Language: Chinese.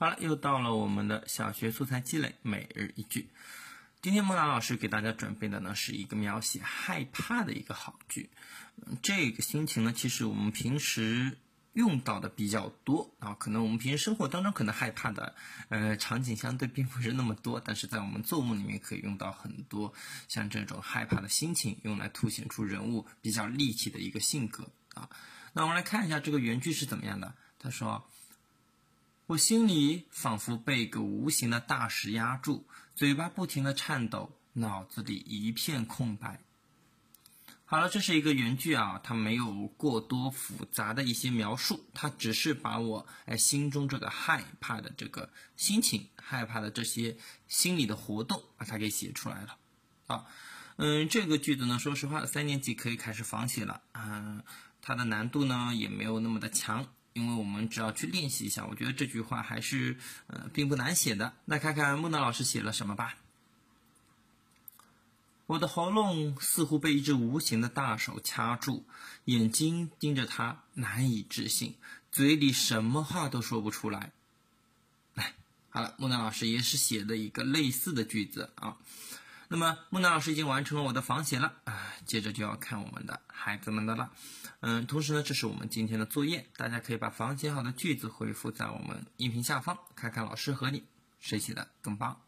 好了，又到了我们的小学素材积累每日一句。今天木兰老师给大家准备的呢是一个描写害怕的一个好句。这个心情呢，其实我们平时用到的比较多啊，可能我们平时生活当中可能害怕的呃场景相对并不是那么多，但是在我们作文里面可以用到很多像这种害怕的心情，用来凸显出人物比较立体的一个性格啊。那我们来看一下这个原句是怎么样的。他说。我心里仿佛被一个无形的大石压住，嘴巴不停的颤抖，脑子里一片空白。好了，这是一个原句啊，它没有过多复杂的一些描述，它只是把我哎心中这个害怕的这个心情、害怕的这些心理的活动，把它给写出来了。啊，嗯，这个句子呢，说实话，三年级可以开始仿写了啊，它的难度呢也没有那么的强。因为我们只要去练习一下，我觉得这句话还是呃并不难写的。那看看木南老师写了什么吧。我的喉咙似乎被一只无形的大手掐住，眼睛盯着他，难以置信，嘴里什么话都说不出来。来，好了，木南老师也是写的一个类似的句子啊。那么木南老师已经完成了我的仿写了啊，接着就要看我们的孩子们的了。嗯，同时呢，这是我们今天的作业，大家可以把仿写好的句子回复在我们音频下方，看看老师和你谁写的更棒。